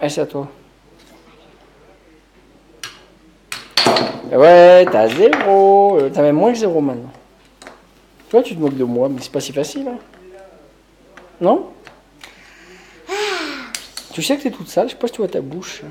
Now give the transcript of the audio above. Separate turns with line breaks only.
Allez, c'est à toi. Eh ouais, t'as zéro. Euh, t'as même moins que zéro maintenant. Toi, tu te moques de moi, mais c'est pas si facile. Hein. Non? Tu sais que t'es toute sale, je sais pas si tu vois ta bouche.